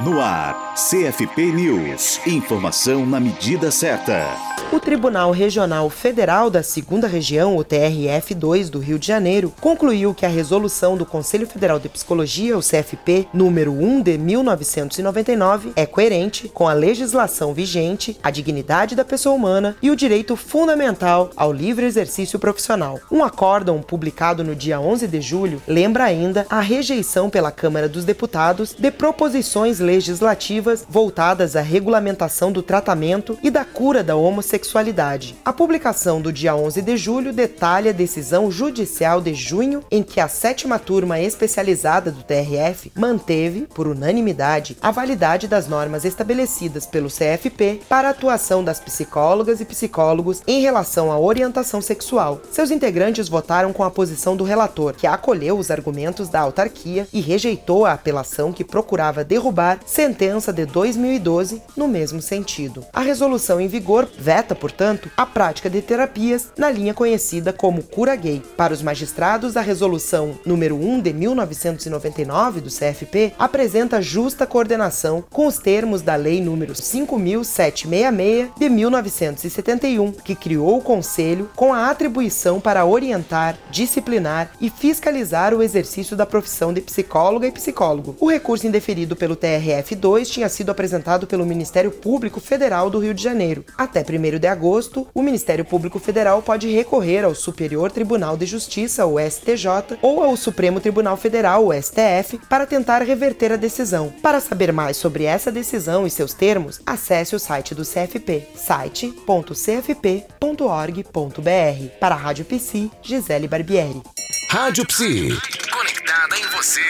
No ar, CFP News. Informação na medida certa. O Tribunal Regional Federal da Segunda Região, o TRF2 do Rio de Janeiro, concluiu que a resolução do Conselho Federal de Psicologia, o CFP, número 1 de 1999, é coerente com a legislação vigente, a dignidade da pessoa humana e o direito fundamental ao livre exercício profissional. Um acórdão publicado no dia 11 de julho lembra ainda a rejeição pela Câmara dos Deputados de proposições legislativas voltadas à regulamentação do tratamento e da cura da homossexualidade. A publicação do dia 11 de julho detalha a decisão judicial de junho em que a sétima turma especializada do TRF manteve, por unanimidade, a validade das normas estabelecidas pelo CFP para a atuação das psicólogas e psicólogos em relação à orientação sexual. Seus integrantes votaram com a posição do relator, que acolheu os argumentos da autarquia e rejeitou a apelação que procurava derrubar sentença de 2012 no mesmo sentido. A resolução em vigor veta, portanto, a prática de terapias na linha conhecida como cura gay. Para os magistrados, a resolução número 1 de 1999 do CFP apresenta justa coordenação com os termos da lei número 5766 de 1971, que criou o conselho com a atribuição para orientar, disciplinar e fiscalizar o exercício da profissão de psicóloga e psicólogo. O recurso indeferido pelo TR TRF2 tinha sido apresentado pelo Ministério Público Federal do Rio de Janeiro. Até 1 de agosto, o Ministério Público Federal pode recorrer ao Superior Tribunal de Justiça, o STJ, ou ao Supremo Tribunal Federal, o STF, para tentar reverter a decisão. Para saber mais sobre essa decisão e seus termos, acesse o site do CFP, site.cfp.org.br. Para a Rádio Psi, Gisele Barbieri. Rádio Psi. Conectada em você.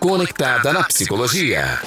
Conectada na psicologia.